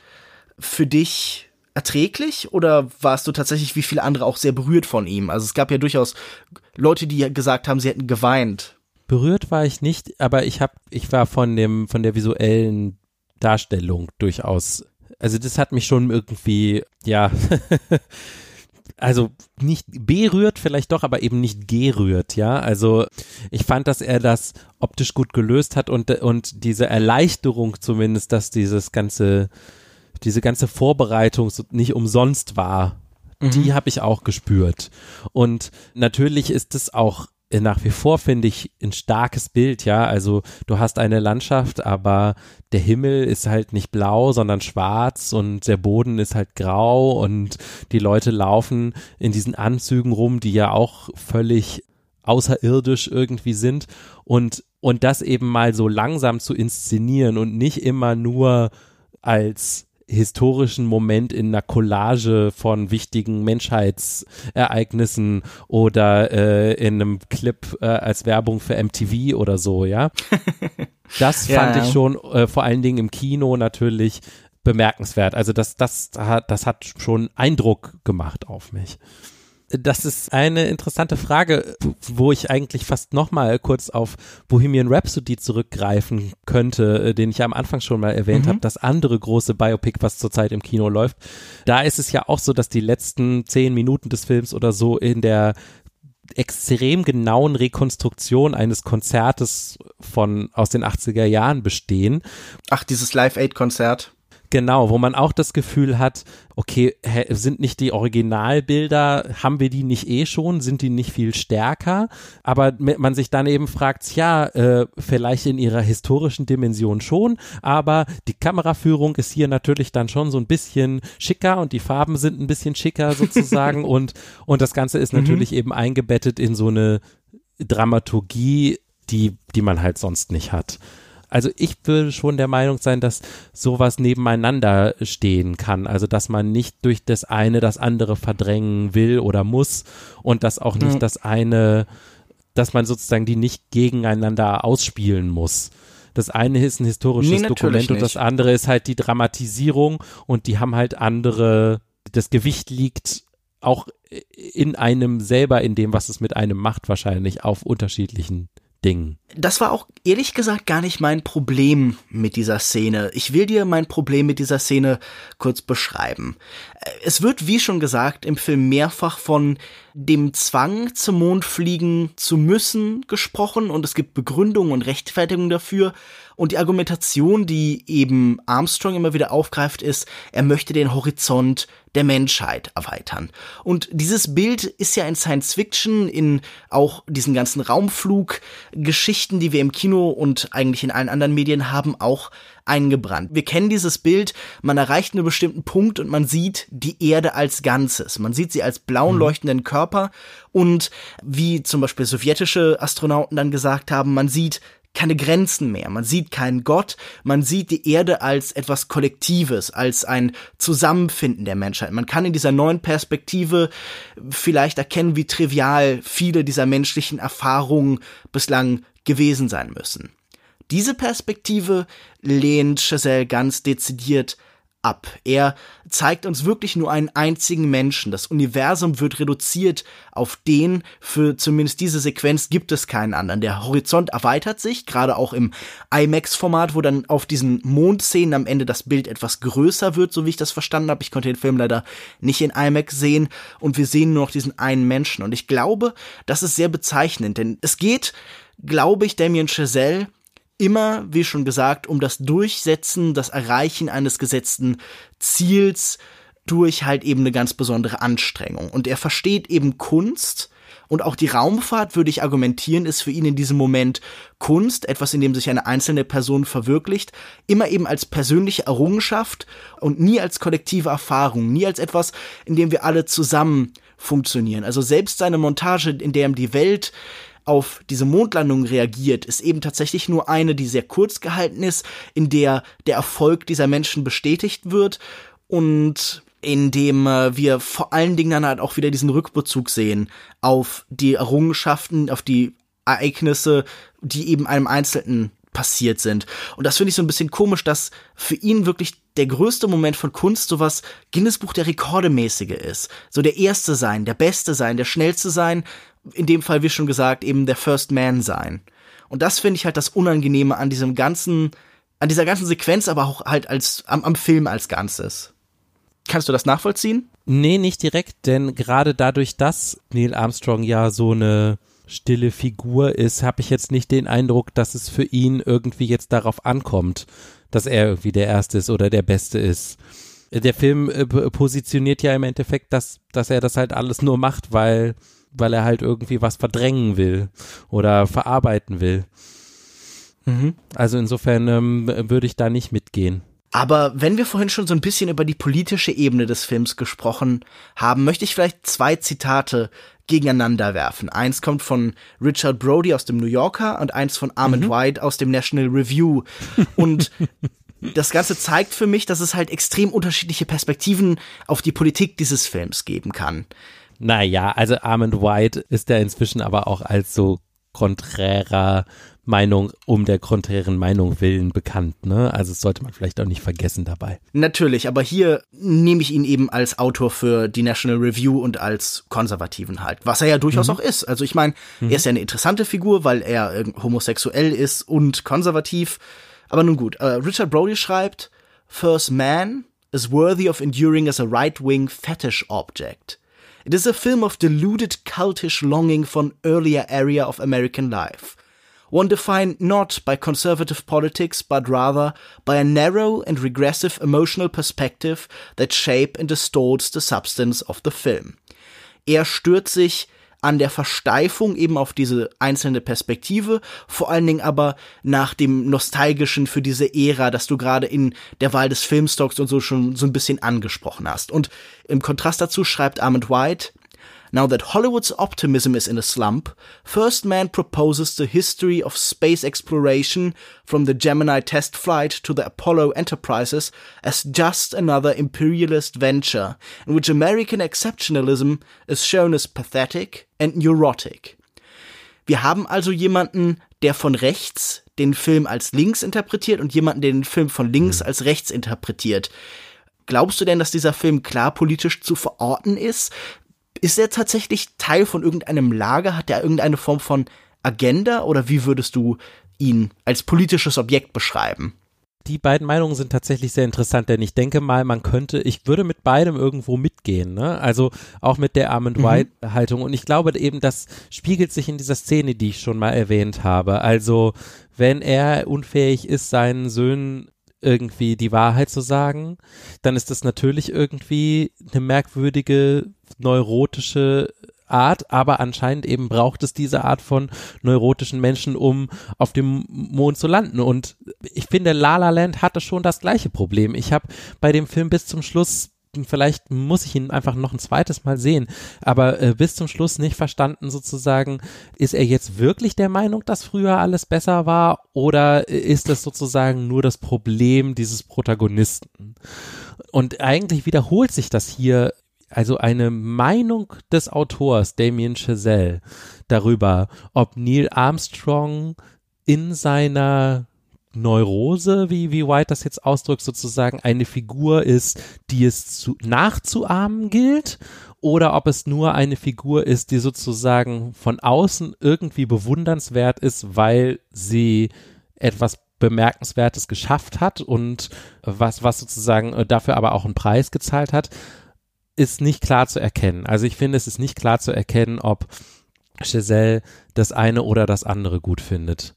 für dich erträglich? Oder warst du tatsächlich wie viele andere auch sehr berührt von ihm? Also es gab ja durchaus Leute, die gesagt haben, sie hätten geweint. Berührt war ich nicht, aber ich habe, ich war von dem, von der visuellen Darstellung durchaus. Also das hat mich schon irgendwie, ja, also nicht berührt vielleicht doch, aber eben nicht gerührt, ja. Also ich fand, dass er das optisch gut gelöst hat und, und diese Erleichterung zumindest, dass dieses ganze, diese ganze Vorbereitung nicht umsonst war, mhm. die habe ich auch gespürt. Und natürlich ist es auch nach wie vor finde ich ein starkes Bild, ja. Also du hast eine Landschaft, aber der Himmel ist halt nicht blau, sondern schwarz und der Boden ist halt grau und die Leute laufen in diesen Anzügen rum, die ja auch völlig außerirdisch irgendwie sind und und das eben mal so langsam zu inszenieren und nicht immer nur als historischen Moment in einer Collage von wichtigen Menschheitsereignissen oder äh, in einem Clip äh, als Werbung für MTV oder so, ja. Das fand ja, ich schon äh, vor allen Dingen im Kino natürlich bemerkenswert. Also das, das hat, das hat schon Eindruck gemacht auf mich. Das ist eine interessante Frage, wo ich eigentlich fast nochmal kurz auf Bohemian Rhapsody zurückgreifen könnte, äh, den ich ja am Anfang schon mal erwähnt mhm. habe, das andere große Biopic, was zurzeit im Kino läuft. Da ist es ja auch so, dass die letzten zehn Minuten des Films oder so in der extrem genauen Rekonstruktion eines Konzertes von aus den 80er Jahren bestehen. Ach, dieses Live-Aid-Konzert. Genau, wo man auch das Gefühl hat, okay, sind nicht die Originalbilder, haben wir die nicht eh schon, sind die nicht viel stärker? Aber man sich dann eben fragt, ja, äh, vielleicht in ihrer historischen Dimension schon, aber die Kameraführung ist hier natürlich dann schon so ein bisschen schicker und die Farben sind ein bisschen schicker sozusagen und, und das Ganze ist mhm. natürlich eben eingebettet in so eine Dramaturgie, die, die man halt sonst nicht hat. Also ich würde schon der Meinung sein, dass sowas nebeneinander stehen kann. Also dass man nicht durch das eine das andere verdrängen will oder muss und dass auch nicht mhm. das eine, dass man sozusagen die nicht gegeneinander ausspielen muss. Das eine ist ein historisches nee, Dokument und das andere ist halt die Dramatisierung und die haben halt andere, das Gewicht liegt auch in einem selber, in dem, was es mit einem macht, wahrscheinlich auf unterschiedlichen Ding. Das war auch ehrlich gesagt gar nicht mein Problem mit dieser Szene. Ich will dir mein Problem mit dieser Szene kurz beschreiben. Es wird, wie schon gesagt, im Film mehrfach von dem Zwang zum Mond fliegen zu müssen gesprochen und es gibt Begründungen und Rechtfertigungen dafür. Und die Argumentation, die eben Armstrong immer wieder aufgreift, ist, er möchte den Horizont der Menschheit erweitern. Und dieses Bild ist ja in Science Fiction, in auch diesen ganzen Raumfluggeschichten, die wir im Kino und eigentlich in allen anderen Medien haben, auch eingebrannt. Wir kennen dieses Bild, man erreicht einen bestimmten Punkt und man sieht die Erde als Ganzes. Man sieht sie als blauen mhm. leuchtenden Körper und wie zum Beispiel sowjetische Astronauten dann gesagt haben, man sieht keine Grenzen mehr. Man sieht keinen Gott, man sieht die Erde als etwas Kollektives, als ein Zusammenfinden der Menschheit. Man kann in dieser neuen Perspektive vielleicht erkennen, wie trivial viele dieser menschlichen Erfahrungen bislang gewesen sein müssen. Diese Perspektive lehnt Chazelle ganz dezidiert ab. Er zeigt uns wirklich nur einen einzigen Menschen. Das Universum wird reduziert auf den, für zumindest diese Sequenz gibt es keinen anderen. Der Horizont erweitert sich, gerade auch im IMAX-Format, wo dann auf diesen Mondszenen am Ende das Bild etwas größer wird, so wie ich das verstanden habe. Ich konnte den Film leider nicht in IMAX sehen und wir sehen nur noch diesen einen Menschen. Und ich glaube, das ist sehr bezeichnend, denn es geht, glaube ich, Damien Chazelle immer, wie schon gesagt, um das Durchsetzen, das Erreichen eines gesetzten Ziels durch halt eben eine ganz besondere Anstrengung. Und er versteht eben Kunst, und auch die Raumfahrt, würde ich argumentieren, ist für ihn in diesem Moment Kunst, etwas, in dem sich eine einzelne Person verwirklicht, immer eben als persönliche Errungenschaft und nie als kollektive Erfahrung, nie als etwas, in dem wir alle zusammen funktionieren. Also selbst seine Montage, in der ihm die Welt auf diese Mondlandung reagiert, ist eben tatsächlich nur eine, die sehr kurz gehalten ist, in der der Erfolg dieser Menschen bestätigt wird und in dem äh, wir vor allen Dingen dann halt auch wieder diesen Rückbezug sehen auf die Errungenschaften, auf die Ereignisse, die eben einem Einzelnen passiert sind. Und das finde ich so ein bisschen komisch, dass für ihn wirklich der größte Moment von Kunst sowas Guinness Buch der Rekorde mäßige ist. So der erste sein, der beste sein, der schnellste sein, in dem Fall, wie schon gesagt, eben der First Man sein. Und das finde ich halt das Unangenehme an diesem ganzen, an dieser ganzen Sequenz, aber auch halt als, am, am Film als Ganzes. Kannst du das nachvollziehen? Nee, nicht direkt, denn gerade dadurch, dass Neil Armstrong ja so eine stille Figur ist, habe ich jetzt nicht den Eindruck, dass es für ihn irgendwie jetzt darauf ankommt, dass er irgendwie der Erste ist oder der Beste ist. Der Film äh, positioniert ja im Endeffekt, dass, dass er das halt alles nur macht, weil weil er halt irgendwie was verdrängen will oder verarbeiten will. Mhm. Also insofern ähm, würde ich da nicht mitgehen. Aber wenn wir vorhin schon so ein bisschen über die politische Ebene des Films gesprochen haben, möchte ich vielleicht zwei Zitate gegeneinander werfen. Eins kommt von Richard Brody aus dem New Yorker und eins von Armand mhm. White aus dem National Review. Und das Ganze zeigt für mich, dass es halt extrem unterschiedliche Perspektiven auf die Politik dieses Films geben kann. Naja, also Armand White ist ja inzwischen aber auch als so konträrer Meinung um der konträren Meinung willen bekannt, ne? Also das sollte man vielleicht auch nicht vergessen dabei. Natürlich, aber hier nehme ich ihn eben als Autor für die National Review und als Konservativen halt, was er ja durchaus mhm. auch ist. Also ich meine, mhm. er ist ja eine interessante Figur, weil er homosexuell ist und konservativ. Aber nun gut, äh, Richard Brody schreibt, First Man is worthy of enduring as a right-wing fetish object. It is a film of deluded cultish longing for an earlier area of American life one defined not by conservative politics, but rather by a narrow and regressive emotional perspective that shape and distorts the substance of the film. Er stört sich an der Versteifung eben auf diese einzelne Perspektive, vor allen Dingen aber nach dem Nostalgischen für diese Ära, das du gerade in der Wahl des Filmstocks und so schon so ein bisschen angesprochen hast. Und im Kontrast dazu schreibt Armand White, Now that Hollywood's optimism is in a slump, First Man proposes the history of space exploration from the Gemini test flight to the Apollo Enterprises as just another imperialist venture in which American exceptionalism is shown as pathetic and neurotic. Wir haben also jemanden, der von rechts den Film als links interpretiert und jemanden, der den Film von links als rechts interpretiert. Glaubst du denn, dass dieser Film klar politisch zu verorten ist? Ist er tatsächlich Teil von irgendeinem Lager? Hat er irgendeine Form von Agenda oder wie würdest du ihn als politisches Objekt beschreiben? Die beiden Meinungen sind tatsächlich sehr interessant, denn ich denke mal, man könnte, ich würde mit beidem irgendwo mitgehen, ne? Also auch mit der Arm and mhm. White Haltung. Und ich glaube eben, das spiegelt sich in dieser Szene, die ich schon mal erwähnt habe. Also, wenn er unfähig ist, seinen Söhnen irgendwie die Wahrheit zu sagen, dann ist das natürlich irgendwie eine merkwürdige neurotische Art, aber anscheinend eben braucht es diese Art von neurotischen Menschen, um auf dem Mond zu landen. Und ich finde, La La Land hatte schon das gleiche Problem. Ich habe bei dem Film bis zum Schluss vielleicht muss ich ihn einfach noch ein zweites Mal sehen, aber äh, bis zum Schluss nicht verstanden sozusagen, ist er jetzt wirklich der Meinung, dass früher alles besser war oder ist das sozusagen nur das Problem dieses Protagonisten? Und eigentlich wiederholt sich das hier also eine Meinung des Autors Damien Chazelle darüber, ob Neil Armstrong in seiner Neurose, wie, wie White das jetzt ausdrückt, sozusagen eine Figur ist, die es zu, nachzuahmen gilt, oder ob es nur eine Figur ist, die sozusagen von außen irgendwie bewundernswert ist, weil sie etwas Bemerkenswertes geschafft hat und was, was sozusagen dafür aber auch einen Preis gezahlt hat ist nicht klar zu erkennen. Also ich finde, es ist nicht klar zu erkennen, ob Giselle das eine oder das andere gut findet.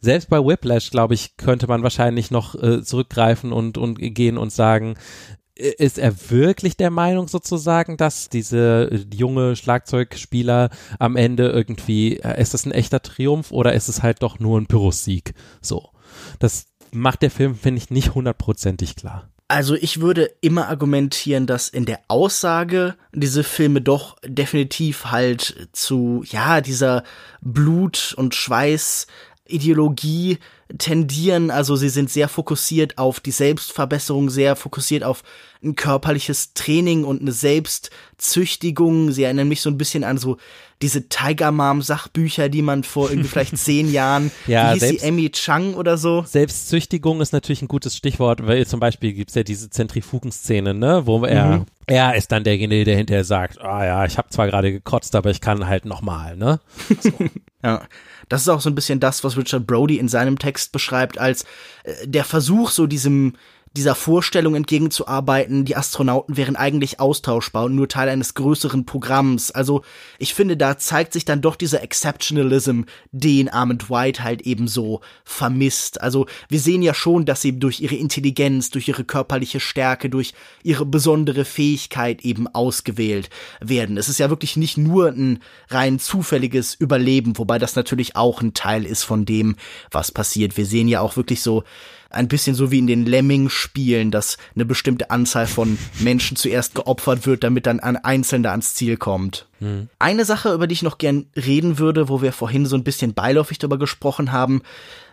Selbst bei Whiplash, glaube ich, könnte man wahrscheinlich noch äh, zurückgreifen und, und gehen und sagen, ist er wirklich der Meinung sozusagen, dass diese junge Schlagzeugspieler am Ende irgendwie, äh, ist das ein echter Triumph oder ist es halt doch nur ein Pyrrhus-Sieg? So. Das macht der Film, finde ich, nicht hundertprozentig klar. Also ich würde immer argumentieren, dass in der Aussage diese Filme doch definitiv halt zu, ja, dieser Blut- und Schweiß-Ideologie tendieren. Also sie sind sehr fokussiert auf die Selbstverbesserung, sehr fokussiert auf ein körperliches Training und eine Selbstzüchtigung. Sie erinnern mich so ein bisschen an so diese Tiger Mom Sachbücher, die man vor irgendwie vielleicht zehn Jahren, ja, wie hieß selbst, die Emmy Chang oder so? Selbstzüchtigung ist natürlich ein gutes Stichwort, weil zum Beispiel gibt's ja diese Zentrifugenszene, ne, wo er, mhm. er ist dann derjenige, der hinterher sagt, ah ja, ich habe zwar gerade gekotzt, aber ich kann halt nochmal, ne? So. ja. Das ist auch so ein bisschen das, was Richard Brody in seinem Text beschreibt, als äh, der Versuch, so diesem dieser Vorstellung entgegenzuarbeiten, die Astronauten wären eigentlich austauschbar und nur Teil eines größeren Programms. Also ich finde, da zeigt sich dann doch dieser Exceptionalism, den Armand White halt eben so vermisst. Also wir sehen ja schon, dass sie durch ihre Intelligenz, durch ihre körperliche Stärke, durch ihre besondere Fähigkeit eben ausgewählt werden. Es ist ja wirklich nicht nur ein rein zufälliges Überleben, wobei das natürlich auch ein Teil ist von dem, was passiert. Wir sehen ja auch wirklich so ein bisschen so wie in den Lemming-Spielen, dass eine bestimmte Anzahl von Menschen zuerst geopfert wird, damit dann ein Einzelner ans Ziel kommt. Mhm. Eine Sache, über die ich noch gern reden würde, wo wir vorhin so ein bisschen beiläufig darüber gesprochen haben,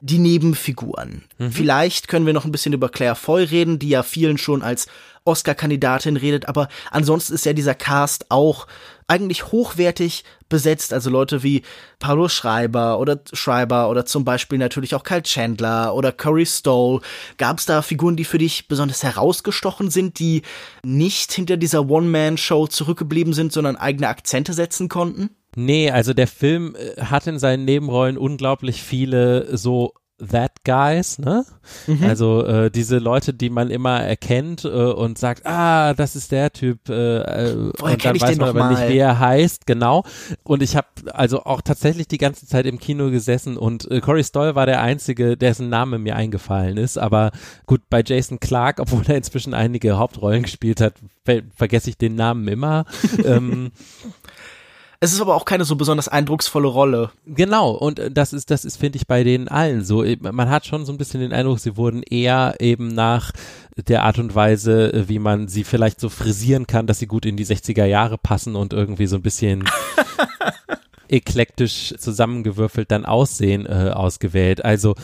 die Nebenfiguren. Mhm. Vielleicht können wir noch ein bisschen über Claire Foy reden, die ja vielen schon als Oscar-Kandidatin redet, aber ansonsten ist ja dieser Cast auch eigentlich hochwertig besetzt. Also Leute wie Paulo Schreiber oder Schreiber oder zum Beispiel natürlich auch Kyle Chandler oder Corey Stoll. Gab es da Figuren, die für dich besonders herausgestochen sind, die nicht hinter dieser One-Man-Show zurückgeblieben sind, sondern eigene Akzente setzen konnten? Nee, also der Film äh, hat in seinen Nebenrollen unglaublich viele so That Guys, ne? Mhm. Also äh, diese Leute, die man immer erkennt äh, und sagt, ah, das ist der Typ, äh, äh und dann weiß man aber nicht, wie er heißt, genau. Und ich habe also auch tatsächlich die ganze Zeit im Kino gesessen und äh, Corey Stoll war der einzige, dessen Name mir eingefallen ist. Aber gut, bei Jason Clark, obwohl er inzwischen einige Hauptrollen gespielt hat, ver vergesse ich den Namen immer. ähm, es ist aber auch keine so besonders eindrucksvolle Rolle. Genau, und das ist, das ist, finde ich, bei denen allen so. Man hat schon so ein bisschen den Eindruck, sie wurden eher eben nach der Art und Weise, wie man sie vielleicht so frisieren kann, dass sie gut in die 60er Jahre passen und irgendwie so ein bisschen eklektisch zusammengewürfelt dann Aussehen äh, ausgewählt. Also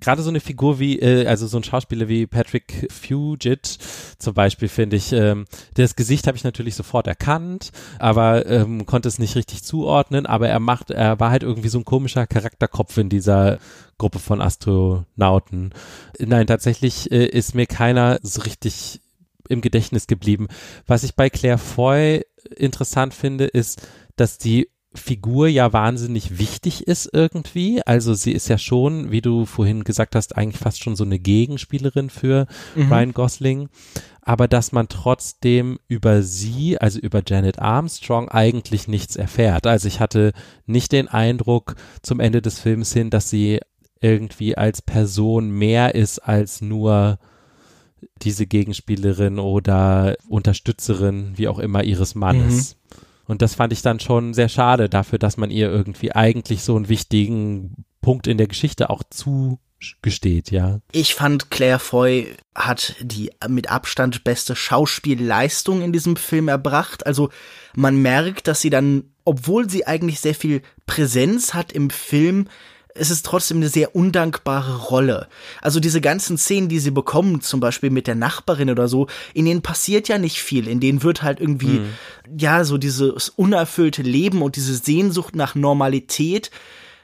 gerade so eine Figur wie, äh, also so ein Schauspieler wie Patrick Fugit zum Beispiel finde ich, ähm, das Gesicht habe ich natürlich sofort erkannt, aber ähm, konnte es nicht richtig zuordnen, aber er macht, er war halt irgendwie so ein komischer Charakterkopf in dieser Gruppe von Astronauten. Nein, tatsächlich äh, ist mir keiner so richtig im Gedächtnis geblieben. Was ich bei Claire Foy interessant finde, ist, dass die Figur ja wahnsinnig wichtig ist irgendwie. Also sie ist ja schon, wie du vorhin gesagt hast, eigentlich fast schon so eine Gegenspielerin für mhm. Ryan Gosling. Aber dass man trotzdem über sie, also über Janet Armstrong, eigentlich nichts erfährt. Also ich hatte nicht den Eindruck zum Ende des Films hin, dass sie irgendwie als Person mehr ist als nur diese Gegenspielerin oder Unterstützerin, wie auch immer, ihres Mannes. Mhm. Und das fand ich dann schon sehr schade dafür, dass man ihr irgendwie eigentlich so einen wichtigen Punkt in der Geschichte auch zugesteht, ja. Ich fand Claire Foy hat die mit Abstand beste Schauspielleistung in diesem Film erbracht. Also man merkt, dass sie dann, obwohl sie eigentlich sehr viel Präsenz hat im Film, es ist trotzdem eine sehr undankbare Rolle. Also diese ganzen Szenen, die sie bekommen, zum Beispiel mit der Nachbarin oder so, in denen passiert ja nicht viel. In denen wird halt irgendwie, mhm. ja, so dieses unerfüllte Leben und diese Sehnsucht nach Normalität,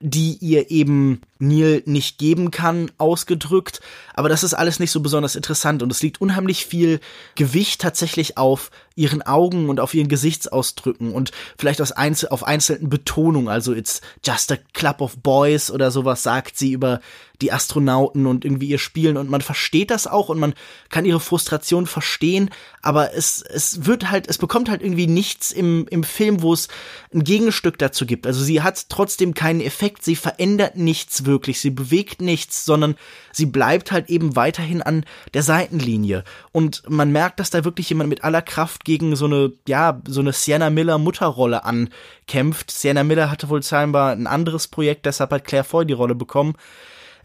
die ihr eben Neil nicht geben kann, ausgedrückt. Aber das ist alles nicht so besonders interessant und es liegt unheimlich viel Gewicht tatsächlich auf ihren Augen und auf ihren Gesichtsausdrücken und vielleicht aus Einzel auf einzelnen Betonungen. Also it's just a club of boys oder sowas sagt sie über die Astronauten und irgendwie ihr Spielen und man versteht das auch und man kann ihre Frustration verstehen, aber es, es wird halt, es bekommt halt irgendwie nichts im, im Film, wo es ein Gegenstück dazu gibt. Also sie hat trotzdem keinen Effekt, sie verändert nichts wirklich, sie bewegt nichts, sondern sie bleibt halt eben weiterhin an der Seitenlinie. Und man merkt, dass da wirklich jemand mit aller Kraft gegen so eine, ja, so eine Sienna Miller Mutterrolle ankämpft. Sienna Miller hatte wohl scheinbar ein anderes Projekt, deshalb hat Claire Foy die Rolle bekommen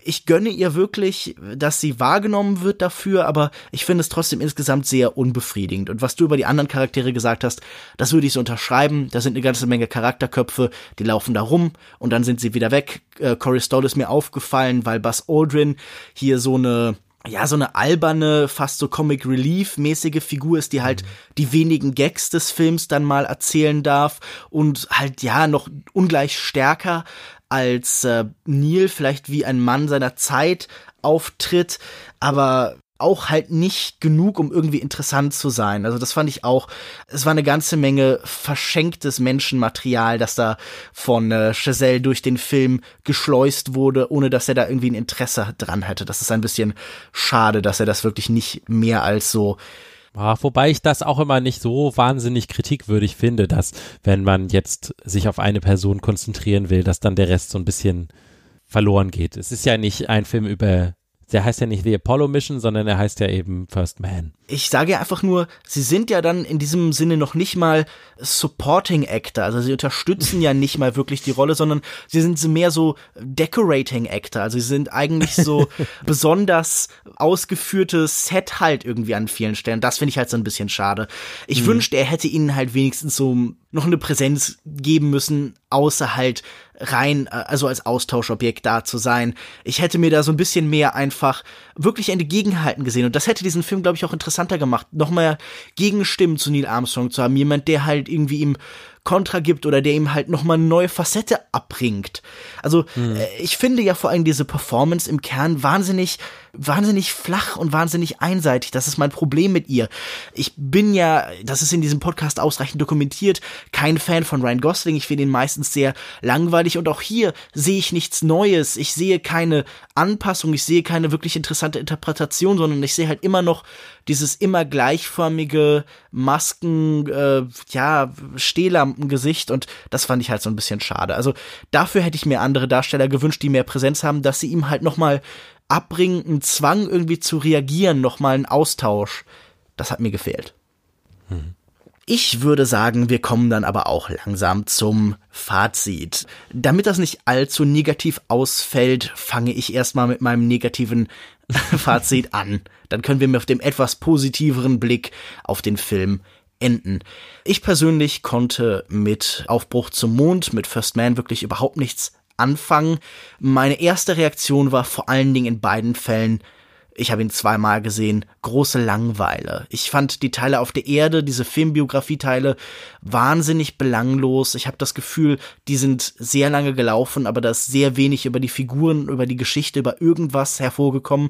ich gönne ihr wirklich, dass sie wahrgenommen wird dafür, aber ich finde es trotzdem insgesamt sehr unbefriedigend. Und was du über die anderen Charaktere gesagt hast, das würde ich so unterschreiben. Da sind eine ganze Menge Charakterköpfe, die laufen da rum und dann sind sie wieder weg. Äh, Corey Stoll ist mir aufgefallen, weil Buzz Aldrin hier so eine ja, so eine alberne, fast so Comic Relief mäßige Figur ist, die halt die wenigen Gags des Films dann mal erzählen darf und halt ja noch ungleich stärker als äh, Neil vielleicht wie ein Mann seiner Zeit auftritt, aber auch halt nicht genug, um irgendwie interessant zu sein. Also das fand ich auch, es war eine ganze Menge verschenktes Menschenmaterial, das da von äh, Chazelle durch den Film geschleust wurde, ohne dass er da irgendwie ein Interesse dran hätte. Das ist ein bisschen schade, dass er das wirklich nicht mehr als so ja, wobei ich das auch immer nicht so wahnsinnig kritikwürdig finde, dass wenn man jetzt sich auf eine Person konzentrieren will, dass dann der Rest so ein bisschen verloren geht. Es ist ja nicht ein Film über der heißt ja nicht The Apollo Mission, sondern er heißt ja eben First Man. Ich sage ja einfach nur, sie sind ja dann in diesem Sinne noch nicht mal Supporting Actor, also sie unterstützen ja nicht mal wirklich die Rolle, sondern sie sind mehr so Decorating Actor, also sie sind eigentlich so besonders ausgeführte Set halt irgendwie an vielen Stellen. Das finde ich halt so ein bisschen schade. Ich mhm. wünschte, er hätte ihnen halt wenigstens so noch eine Präsenz geben müssen, außer halt rein, äh, also als Austauschobjekt da zu sein. Ich hätte mir da so ein bisschen mehr einfach wirklich entgegenhalten gesehen und das hätte diesen Film, glaube ich, auch interessanter gemacht, nochmal Gegenstimmen zu Neil Armstrong zu haben, jemand, der halt irgendwie ihm Kontra gibt oder der ihm halt nochmal eine neue Facette abbringt. Also hm. äh, ich finde ja vor allem diese Performance im Kern wahnsinnig, wahnsinnig flach und wahnsinnig einseitig. Das ist mein Problem mit ihr. Ich bin ja, das ist in diesem Podcast ausreichend dokumentiert, kein Fan von Ryan Gosling. Ich finde ihn meistens sehr langweilig und auch hier sehe ich nichts Neues. Ich sehe keine Anpassung, ich sehe keine wirklich interessante Interpretation, sondern ich sehe halt immer noch dieses immer gleichförmige Masken, äh, ja, Stehlampengesicht und das fand ich halt so ein bisschen schade. Also dafür hätte ich mir andere Darsteller gewünscht, die mehr Präsenz haben, dass sie ihm halt nochmal abbringen, einen Zwang irgendwie zu reagieren, nochmal einen Austausch. Das hat mir gefehlt. Mhm. Ich würde sagen, wir kommen dann aber auch langsam zum Fazit. Damit das nicht allzu negativ ausfällt, fange ich erstmal mit meinem negativen Fazit an. Dann können wir mit dem etwas positiveren Blick auf den Film enden. Ich persönlich konnte mit Aufbruch zum Mond, mit First Man wirklich überhaupt nichts anfangen. Meine erste Reaktion war vor allen Dingen in beiden Fällen ich habe ihn zweimal gesehen, große Langweile. Ich fand die Teile auf der Erde, diese Filmbiografie-Teile, wahnsinnig belanglos. Ich habe das Gefühl, die sind sehr lange gelaufen, aber da ist sehr wenig über die Figuren, über die Geschichte, über irgendwas hervorgekommen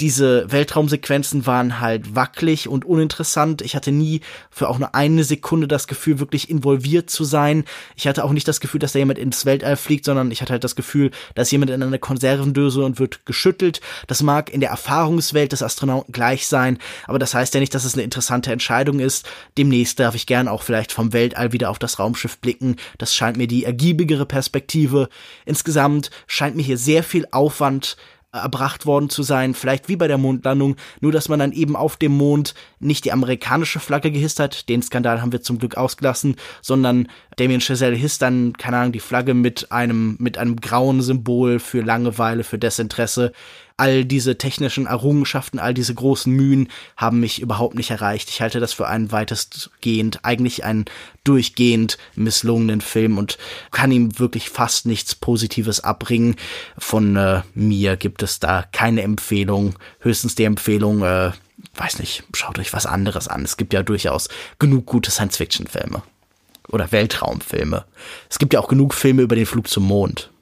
diese Weltraumsequenzen waren halt wackelig und uninteressant. Ich hatte nie für auch nur eine Sekunde das Gefühl, wirklich involviert zu sein. Ich hatte auch nicht das Gefühl, dass da jemand ins Weltall fliegt, sondern ich hatte halt das Gefühl, dass jemand in einer Konservendöse und wird geschüttelt. Das mag in der Erfahrungswelt des Astronauten gleich sein, aber das heißt ja nicht, dass es eine interessante Entscheidung ist. Demnächst darf ich gern auch vielleicht vom Weltall wieder auf das Raumschiff blicken. Das scheint mir die ergiebigere Perspektive. Insgesamt scheint mir hier sehr viel Aufwand erbracht worden zu sein, vielleicht wie bei der Mondlandung, nur dass man dann eben auf dem Mond nicht die amerikanische Flagge gehisst hat, den Skandal haben wir zum Glück ausgelassen, sondern Damien Chazelle hisst dann, keine Ahnung, die Flagge mit einem, mit einem grauen Symbol für Langeweile, für Desinteresse all diese technischen Errungenschaften, all diese großen Mühen haben mich überhaupt nicht erreicht. Ich halte das für einen weitestgehend, eigentlich einen durchgehend misslungenen Film und kann ihm wirklich fast nichts Positives abbringen. Von äh, mir gibt es da keine Empfehlung, höchstens die Empfehlung, äh, weiß nicht, schaut euch was anderes an. Es gibt ja durchaus genug gute Science-Fiction-Filme. Oder Weltraumfilme. Es gibt ja auch genug Filme über den Flug zum Mond.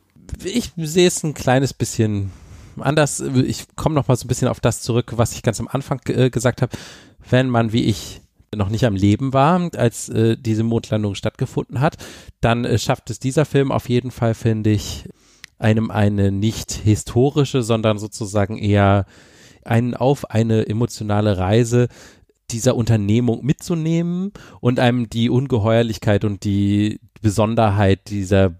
Ich sehe es ein kleines bisschen anders, ich komme noch mal so ein bisschen auf das zurück, was ich ganz am Anfang äh, gesagt habe. Wenn man wie ich noch nicht am Leben war, als äh, diese Mondlandung stattgefunden hat, dann äh, schafft es dieser Film auf jeden Fall, finde ich, einem eine nicht historische, sondern sozusagen eher einen auf eine emotionale Reise dieser Unternehmung mitzunehmen und einem die Ungeheuerlichkeit und die Besonderheit dieser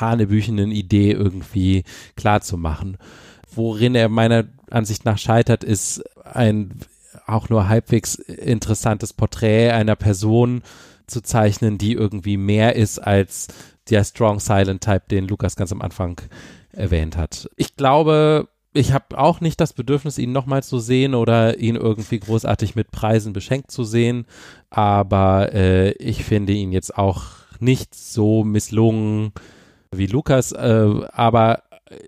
hanebüchenen Idee irgendwie klar zu machen. Worin er meiner Ansicht nach scheitert, ist ein auch nur halbwegs interessantes Porträt einer Person zu zeichnen, die irgendwie mehr ist als der Strong Silent Type, den Lukas ganz am Anfang erwähnt hat. Ich glaube, ich habe auch nicht das Bedürfnis, ihn nochmal zu sehen oder ihn irgendwie großartig mit Preisen beschenkt zu sehen, aber äh, ich finde ihn jetzt auch nicht so misslungen wie Lukas, äh, aber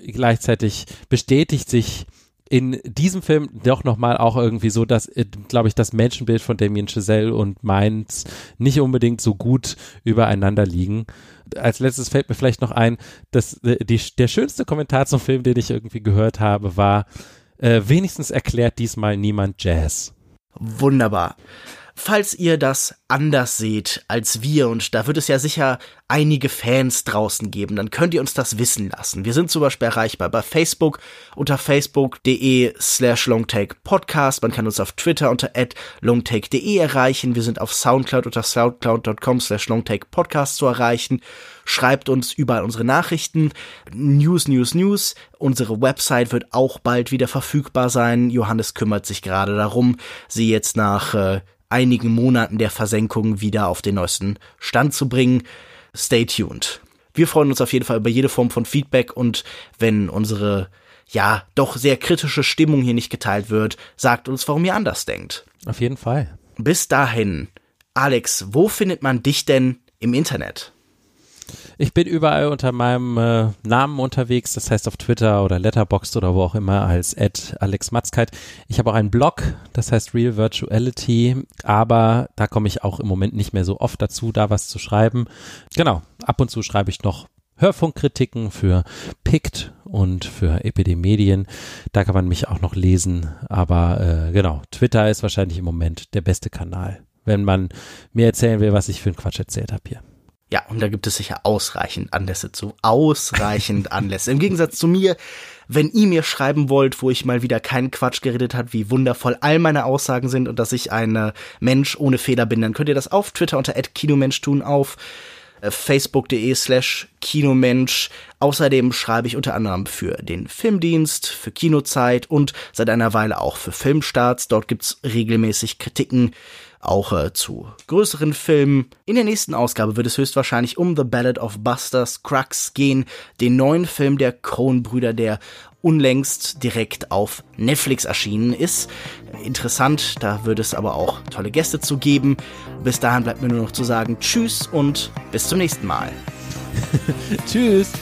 gleichzeitig bestätigt sich in diesem Film doch nochmal auch irgendwie so, dass, äh, glaube ich, das Menschenbild von Damien Chazelle und meins nicht unbedingt so gut übereinander liegen. Als letztes fällt mir vielleicht noch ein, dass äh, die, der schönste Kommentar zum Film, den ich irgendwie gehört habe, war, äh, wenigstens erklärt diesmal niemand Jazz. Wunderbar. Falls ihr das anders seht als wir, und da wird es ja sicher einige Fans draußen geben, dann könnt ihr uns das wissen lassen. Wir sind zum Beispiel erreichbar bei Facebook unter facebook.de slash longtakepodcast. Man kann uns auf Twitter unter longtake.de erreichen. Wir sind auf Soundcloud unter soundcloud.com slash longtakepodcast zu erreichen. Schreibt uns überall unsere Nachrichten. News, News, News. Unsere Website wird auch bald wieder verfügbar sein. Johannes kümmert sich gerade darum, sie jetzt nach äh, einigen Monaten der Versenkung wieder auf den neuesten Stand zu bringen. Stay tuned. Wir freuen uns auf jeden Fall über jede Form von Feedback und wenn unsere ja doch sehr kritische Stimmung hier nicht geteilt wird, sagt uns, warum ihr anders denkt. Auf jeden Fall. Bis dahin, Alex, wo findet man dich denn im Internet? Ich bin überall unter meinem äh, Namen unterwegs, das heißt auf Twitter oder Letterboxd oder wo auch immer als Alex Matzkeit. Ich habe auch einen Blog, das heißt Real Virtuality, aber da komme ich auch im Moment nicht mehr so oft dazu, da was zu schreiben. Genau, ab und zu schreibe ich noch Hörfunkkritiken für PICT und für Epidemedien. Da kann man mich auch noch lesen. Aber äh, genau, Twitter ist wahrscheinlich im Moment der beste Kanal, wenn man mir erzählen will, was ich für einen Quatsch erzählt habe hier. Ja, und da gibt es sicher ausreichend Anlässe zu. Ausreichend Anlässe. Im Gegensatz zu mir, wenn ihr mir schreiben wollt, wo ich mal wieder keinen Quatsch geredet hat, wie wundervoll all meine Aussagen sind und dass ich ein äh, Mensch ohne Fehler bin, dann könnt ihr das auf Twitter unter @kinomensch tun auf äh, facebook.de slash Kinomensch. Außerdem schreibe ich unter anderem für den Filmdienst, für Kinozeit und seit einer Weile auch für Filmstarts. Dort gibt's regelmäßig Kritiken auch äh, zu größeren Filmen. In der nächsten Ausgabe wird es höchstwahrscheinlich um The Ballad of Buster Scruggs gehen, den neuen Film der Coen-Brüder, der unlängst direkt auf Netflix erschienen ist. Interessant, da wird es aber auch tolle Gäste zu geben. Bis dahin bleibt mir nur noch zu sagen Tschüss und bis zum nächsten Mal. Tschüss.